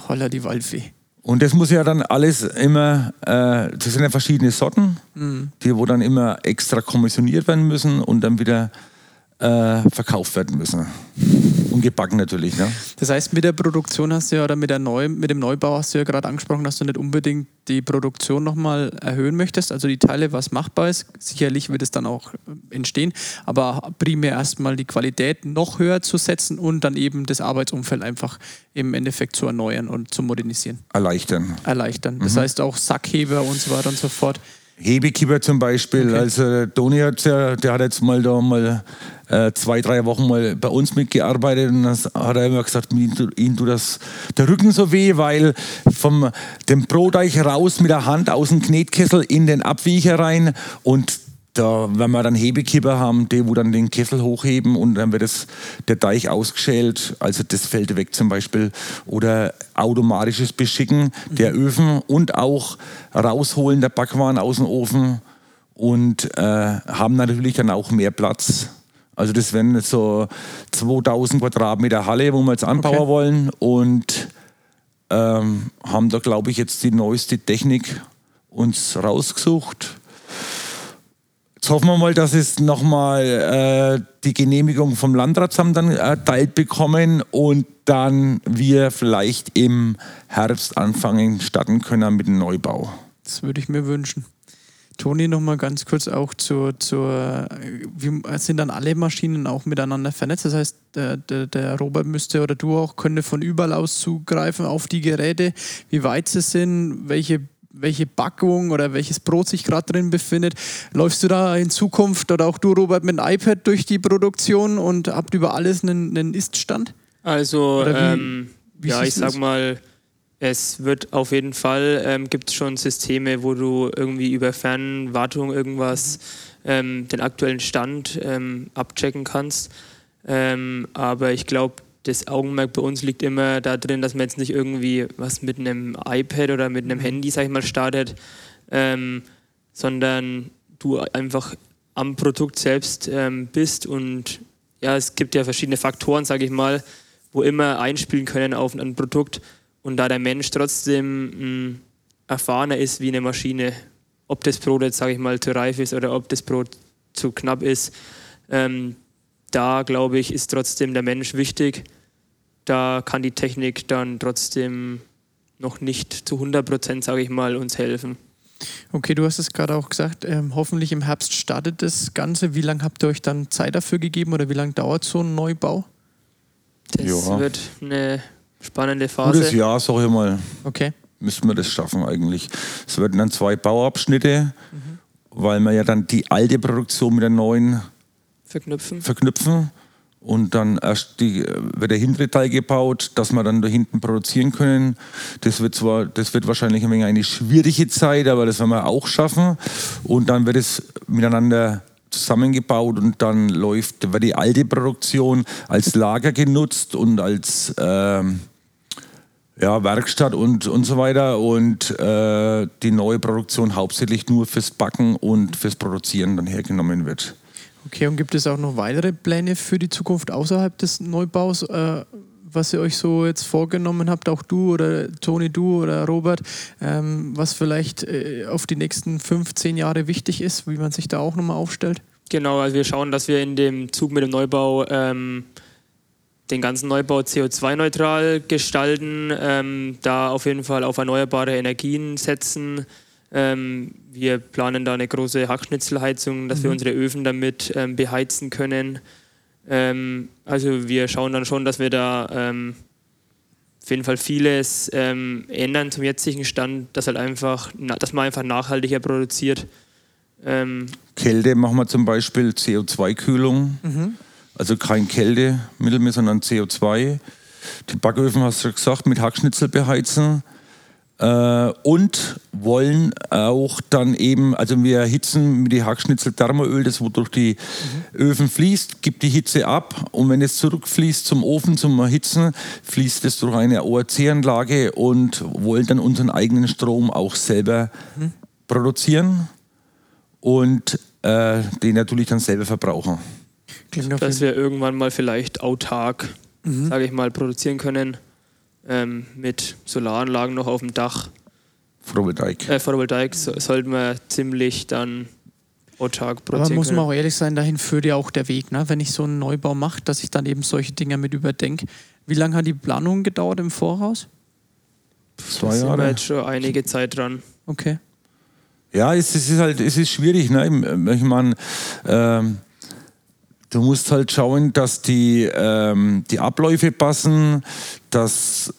Holla die Waldfee. Und das muss ja dann alles immer, äh, das sind ja verschiedene Sorten, mhm. die wo dann immer extra kommissioniert werden müssen und dann wieder äh, verkauft werden müssen. Und gebacken natürlich. Ne? Das heißt, mit der Produktion hast du ja, oder mit, der Neu, mit dem Neubau hast du ja gerade angesprochen, dass du nicht unbedingt die Produktion nochmal erhöhen möchtest. Also die Teile, was machbar ist. Sicherlich wird es dann auch entstehen, aber primär erstmal die Qualität noch höher zu setzen und dann eben das Arbeitsumfeld einfach im Endeffekt zu erneuern und zu modernisieren. Erleichtern. Erleichtern. Das mhm. heißt auch Sackheber und so weiter und so fort. Hebekipper zum Beispiel. Okay. Also Toni hat ja, der hat jetzt mal da mal äh, zwei, drei Wochen mal bei uns mitgearbeitet und das hat er immer gesagt, ihm, ihm tut das der Rücken so weh, weil vom dem Broteich raus mit der Hand aus dem Knetkessel in den Abwiecher rein und da, wenn wir dann Hebekipper haben, die wo dann den Kessel hochheben und dann wird das, der Teich ausgeschält, also das fällt weg zum Beispiel. Oder automatisches Beschicken der mhm. Öfen und auch rausholen der Backwaren aus dem Ofen und äh, haben natürlich dann auch mehr Platz. Also das wären so 2000 Quadratmeter Halle, wo wir jetzt anbauen okay. wollen und ähm, haben da, glaube ich, jetzt die neueste Technik uns rausgesucht Jetzt hoffen wir mal, dass es nochmal äh, die Genehmigung vom Landratsamt dann erteilt bekommen und dann wir vielleicht im Herbst anfangen, starten können mit dem Neubau. Das würde ich mir wünschen. Toni, nochmal ganz kurz auch zur, zur wie sind dann alle Maschinen auch miteinander vernetzt? Das heißt, der, der, der, Robert müsste oder du auch könnte von überall aus zugreifen auf die Geräte, wie weit sie sind, welche welche Backung oder welches Brot sich gerade drin befindet. Läufst du da in Zukunft oder auch du, Robert, mit einem iPad durch die Produktion und habt über alles einen, einen Ist-Stand? Also, wie, ähm, wie ja, ich sag mal, es wird auf jeden Fall, ähm, gibt es schon Systeme, wo du irgendwie über Fernwartung irgendwas, ähm, den aktuellen Stand ähm, abchecken kannst. Ähm, aber ich glaube, das Augenmerk bei uns liegt immer da drin, dass man jetzt nicht irgendwie was mit einem iPad oder mit einem mhm. Handy, sag ich mal, startet, ähm, sondern du einfach am Produkt selbst ähm, bist und ja, es gibt ja verschiedene Faktoren, sage ich mal, wo immer einspielen können auf ein Produkt und da der Mensch trotzdem mh, hm, erfahrener ist wie eine Maschine, ob das Brot jetzt, sage ich mal, zu reif ist oder ob das Brot zu knapp ist, ähm, da glaube ich, ist trotzdem der Mensch wichtig da kann die Technik dann trotzdem noch nicht zu 100 Prozent, sage ich mal, uns helfen. Okay, du hast es gerade auch gesagt, ähm, hoffentlich im Herbst startet das Ganze. Wie lange habt ihr euch dann Zeit dafür gegeben oder wie lange dauert so ein Neubau? Das Ja. wird eine spannende Phase. Gutes Jahr, sag ich mal, Okay. müssten wir das schaffen eigentlich. Es werden dann zwei Bauabschnitte, weil wir ja dann die alte Produktion mit der neuen Verknüpfen. verknüpfen und dann erst die, äh, wird der hintere Teil gebaut, dass wir dann da hinten produzieren können. Das wird zwar, das wird wahrscheinlich ein eine schwierige Zeit, aber das werden wir auch schaffen. Und dann wird es miteinander zusammengebaut und dann läuft, wird die alte Produktion als Lager genutzt und als ähm, ja, Werkstatt und, und so weiter und äh, die neue Produktion hauptsächlich nur fürs Backen und fürs Produzieren dann hergenommen wird. Okay, und gibt es auch noch weitere Pläne für die Zukunft außerhalb des Neubaus, äh, was ihr euch so jetzt vorgenommen habt, auch du oder Toni, du oder Robert, ähm, was vielleicht äh, auf die nächsten 15 Jahre wichtig ist, wie man sich da auch nochmal aufstellt? Genau, also wir schauen, dass wir in dem Zug mit dem Neubau ähm, den ganzen Neubau CO2-neutral gestalten, ähm, da auf jeden Fall auf erneuerbare Energien setzen. Ähm, wir planen da eine große Hackschnitzelheizung, dass wir unsere Öfen damit ähm, beheizen können. Ähm, also wir schauen dann schon, dass wir da ähm, auf jeden Fall vieles ähm, ändern zum jetzigen Stand, dass halt einfach, na, dass man einfach nachhaltiger produziert. Ähm, Kälte machen wir zum Beispiel CO2-Kühlung. Also kein Kältemittel mehr, sondern CO2. Die Backöfen, hast du gesagt, mit Hackschnitzel beheizen. Äh, und wollen auch dann eben, also wir erhitzen mit die Hackschnitzel Thermoöl, das wo durch die Öfen fließt, gibt die Hitze ab und wenn es zurückfließt zum Ofen zum Erhitzen, fließt es durch eine ORC-Anlage und wollen dann unseren eigenen Strom auch selber produzieren und äh, den natürlich dann selber verbrauchen. Klingt dass wir irgendwann mal vielleicht autark, Mhm. sage ich mal, produzieren können ähm, mit Solaranlagen noch auf dem Dach. Photovoltaik. Äh, Photovoltaik so, sollten wir ziemlich dann autark Aber produzieren muss man auch ehrlich sein, dahin führt ja auch der Weg, ne? wenn ich so einen Neubau mache, dass ich dann eben solche Dinge mit überdenke. Wie lange hat die Planung gedauert im Voraus? Zwei Da sind wir Jahre. jetzt schon einige Zeit dran. Okay. Ja, es, es ist halt, es ist schwierig. Ne? Ich meine, ähm, du musst halt schauen, dass die, ähm, die Abläufe passen, dass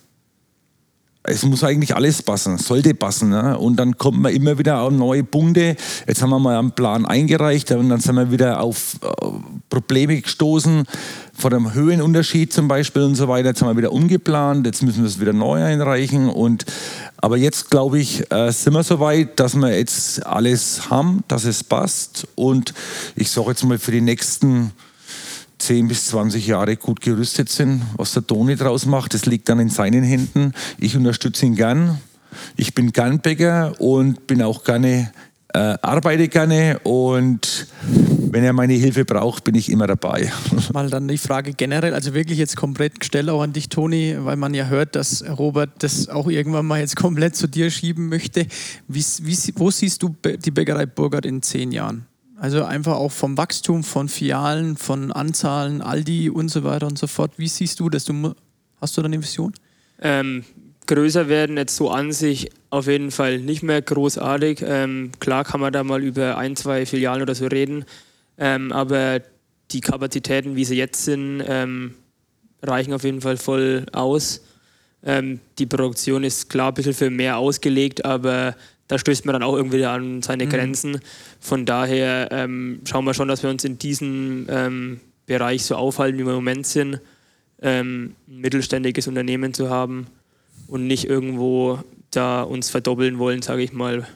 es muss eigentlich alles passen, sollte passen. Ne? Und dann kommt man immer wieder auf neue Punkte. Jetzt haben wir mal einen Plan eingereicht und dann sind wir wieder auf äh, Probleme gestoßen, vor dem Höhenunterschied zum Beispiel und so weiter. Jetzt haben wir wieder umgeplant, jetzt müssen wir es wieder neu einreichen. Und, aber jetzt, glaube ich, äh, sind wir so weit, dass wir jetzt alles haben, dass es passt. Und ich sage jetzt mal für die nächsten 10 bis 20 Jahre gut gerüstet sind. Was der Toni draus macht, das liegt dann in seinen Händen. Ich unterstütze ihn gern. Ich bin gern Bäcker und bin auch gerne, äh, arbeite gerne und wenn er meine Hilfe braucht, bin ich immer dabei. Mal dann die Frage generell, also wirklich jetzt komplett gestellt auch an dich, Toni, weil man ja hört, dass Robert das auch irgendwann mal jetzt komplett zu dir schieben möchte. Wie, wie, wo siehst du die Bäckerei Burgert in zehn Jahren? Also einfach auch vom Wachstum, von Filialen, von Anzahlen, Aldi und so weiter und so fort. Wie siehst du das? Du, hast du da eine Vision? Ähm, größer werden jetzt so an sich auf jeden Fall nicht mehr großartig. Ähm, klar kann man da mal über ein, zwei Filialen oder so reden, ähm, aber die Kapazitäten, wie sie jetzt sind, ähm, reichen auf jeden Fall voll aus. Ähm, die Produktion ist klar ein bisschen für mehr ausgelegt, aber da stößt man dann auch irgendwie an seine Grenzen. Von daher ähm, schauen wir schon, dass wir uns in diesem ähm, Bereich so aufhalten, wie wir im Moment sind. Ähm, ein mittelständiges Unternehmen zu haben und nicht irgendwo da uns verdoppeln wollen, sage ich mal.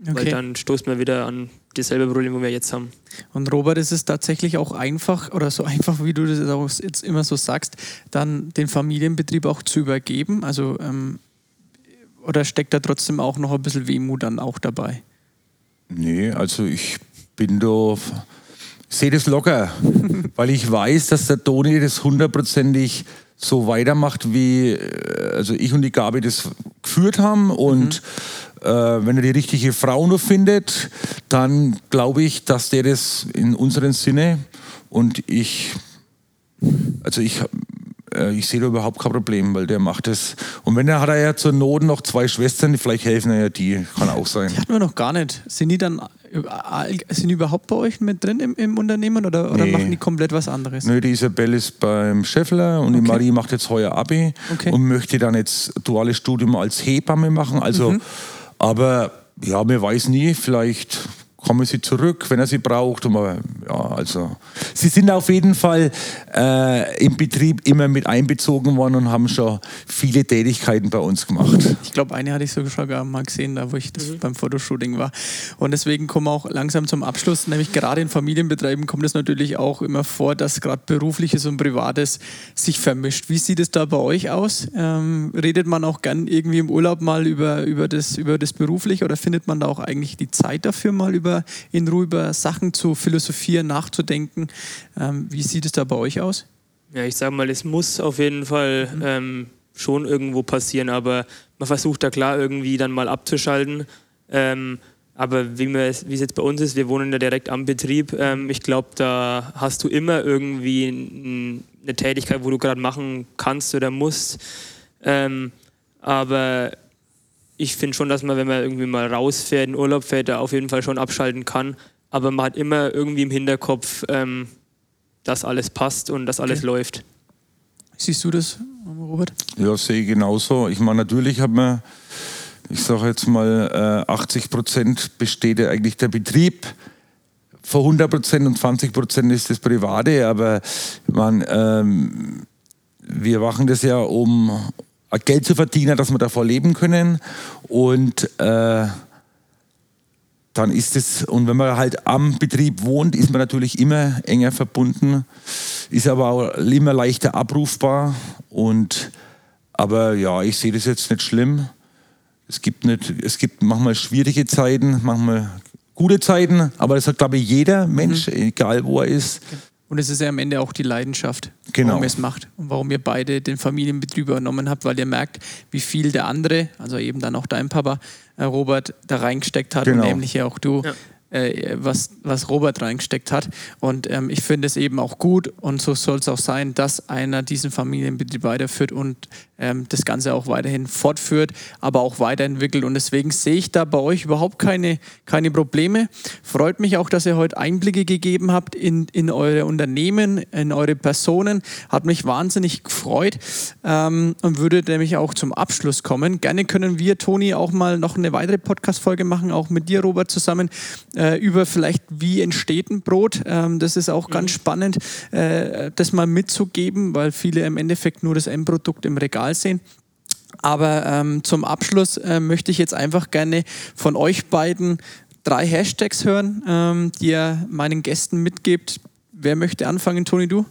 Weil Okay. dann stoßt man wieder an dasselbe Problem, wo wir jetzt haben. Und Robert, ist es tatsächlich auch einfach oder so einfach, wie du das jetzt immer so sagst, dann den Familienbetrieb auch zu übergeben? Also ähm, oder steckt da trotzdem auch noch ein bisschen Wehmut dann auch dabei? Nee, also ich bin da, sehe das locker, weil ich weiß, dass der Toni das hundertprozentig so weitermacht, wie äh, also ich und die Gabi das geführt haben. Und äh, wenn er die richtige Frau nur findet, dann glaube ich, dass der das in unserem Sinne und ich, also ich äh, ich sehe da überhaupt kein Problem, weil der macht es. Und wenn er hat er ja zur Not noch zwei Schwestern, vielleicht helfen er ja die, kann auch sein. Die hatten wir noch gar nicht. Sind die dann sind die überhaupt bei euch mit drin im, im Unternehmen oder, oder Nee. machen die komplett was anderes? Nö, die Isabelle ist beim Scheffler und die Okay. Marie macht jetzt heuer Abi Okay. und möchte dann jetzt duales Studium als Hebamme machen. Also, Mhm. aber ja, man weiß nie, vielleicht kommen sie zurück, wenn er sie braucht. Und man, ja, also, sie sind auf jeden Fall äh, im Betrieb immer mit einbezogen worden und haben schon viele Tätigkeiten bei uns gemacht. Ich glaube, eine hatte ich sogar mal gesehen, da wo ich das beim Fotoshooting war. Und deswegen kommen wir auch langsam zum Abschluss. Nämlich gerade in Familienbetrieben kommt es natürlich auch immer vor, dass gerade berufliches und privates sich vermischt. Wie sieht es da bei euch aus? Ähm, redet man auch gern irgendwie im Urlaub mal über, über, das, über das Berufliche oder findet man da auch eigentlich die Zeit dafür, mal über in Ruhe über Sachen zu philosophieren, nachzudenken? Ähm, wie sieht es da bei euch aus? Ja, ich sag mal, es muss auf jeden Fall ähm, schon irgendwo passieren, aber man versucht da klar irgendwie dann mal abzuschalten. Ähm, aber wie es- wie es jetzt bei uns ist, wir wohnen ja direkt am Betrieb. Ähm, ich glaube, da hast du immer irgendwie n- eine Tätigkeit, wo du gerade machen kannst oder musst. Ähm, aber ich finde schon, dass man, wenn man irgendwie mal rausfährt, in Urlaub fährt, da auf jeden Fall schon abschalten kann. Aber man hat immer irgendwie im Hinterkopf, ähm, dass alles passt und dass alles Okay. läuft. Siehst du das, Robert? Ja, sehe ich genauso. Ich meine, natürlich hat man, ich sage jetzt mal, äh, 80 Prozent besteht ja eigentlich der Betrieb. Vor 100 Prozent und 20 Prozent ist das Private, aber man, ähm, wir machen das ja, um Geld zu verdienen, dass wir davon leben können. Und äh, dann ist es, und wenn man halt am Betrieb wohnt, ist man natürlich immer enger verbunden, ist aber auch immer leichter abrufbar. Und, aber ja, ich sehe das jetzt nicht schlimm. Es gibt, nicht, es gibt manchmal schwierige Zeiten, manchmal gute Zeiten, aber das hat, glaube ich, jeder Mensch, egal wo er ist. Und es ist ja am Ende auch die Leidenschaft, Genau. warum ihr es macht und warum ihr beide den Familienbetrieb übernommen habt, weil ihr merkt, wie viel der andere, also eben dann auch dein Papa, äh, Robert, da reingesteckt hat Genau. und nämlich ja auch du, Ja. äh, was, was Robert reingesteckt hat. Und ähm, ich finde es eben auch gut und so soll es auch sein, dass einer diesen Familienbetrieb weiterführt und ähm, das Ganze auch weiterhin fortführt, aber auch weiterentwickelt. Und deswegen sehe ich da bei euch überhaupt keine, keine Probleme. Freut mich auch, dass ihr heute Einblicke gegeben habt in, in eure Unternehmen, in eure Personen. Hat mich wahnsinnig gefreut ähm, und würde nämlich auch zum Abschluss kommen. Gerne können wir, Toni, auch mal noch eine weitere Podcast-Folge machen, auch mit dir, Robert, zusammen, äh, über vielleicht, wie entsteht ein Brot. Ähm, das ist auch ganz spannend, äh, das mal mitzugeben, weil viele im Endeffekt nur das Endprodukt im Regal sehen. Aber ähm, zum Abschluss äh, möchte ich jetzt einfach gerne von euch beiden drei Hashtags hören, ähm, die ihr meinen Gästen mitgebt. Wer möchte anfangen, Toni, du?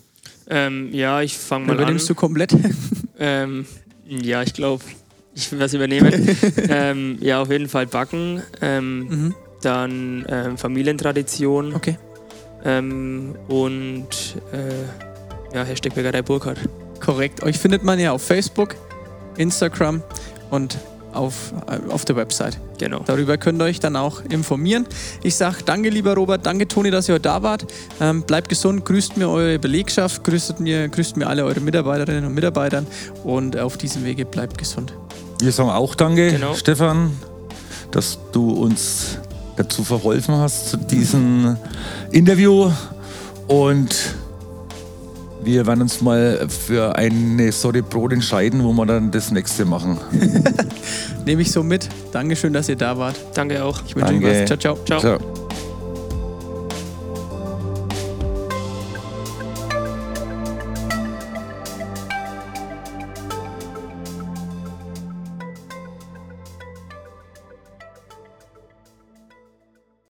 Ähm, ja, ich fange mal an. Übernimmst du komplett? Ähm, ja, ich glaube, ich will was übernehmen. ähm, ja, auf jeden Fall Backen. Ähm, Mhm. Dann Familientradition. Okay. Und äh, ja, Hashtag Bäckerei Burkhardt. Korrekt. Euch findet man ja auf Facebook, Instagram und auf, äh, auf der Website. Genau. Darüber könnt ihr euch dann auch informieren. Ich sage danke, lieber Robert, danke, Toni, dass ihr heute da wart. Ähm, bleibt gesund, grüßt mir eure Belegschaft, grüßt mir, grüßt mir alle eure Mitarbeiterinnen und Mitarbeitern und auf diesem Wege bleibt gesund. Wir sagen auch Danke, Genau. Stefan, dass du uns dazu verholfen hast zu diesem Interview. Und wir werden uns mal für eine Sorte Brot entscheiden, wo wir dann das nächste machen. Nehme ich so mit. Dankeschön, dass ihr da wart. Danke auch. Ich wünsche euch was. Ciao, ciao. Ciao. Ciao.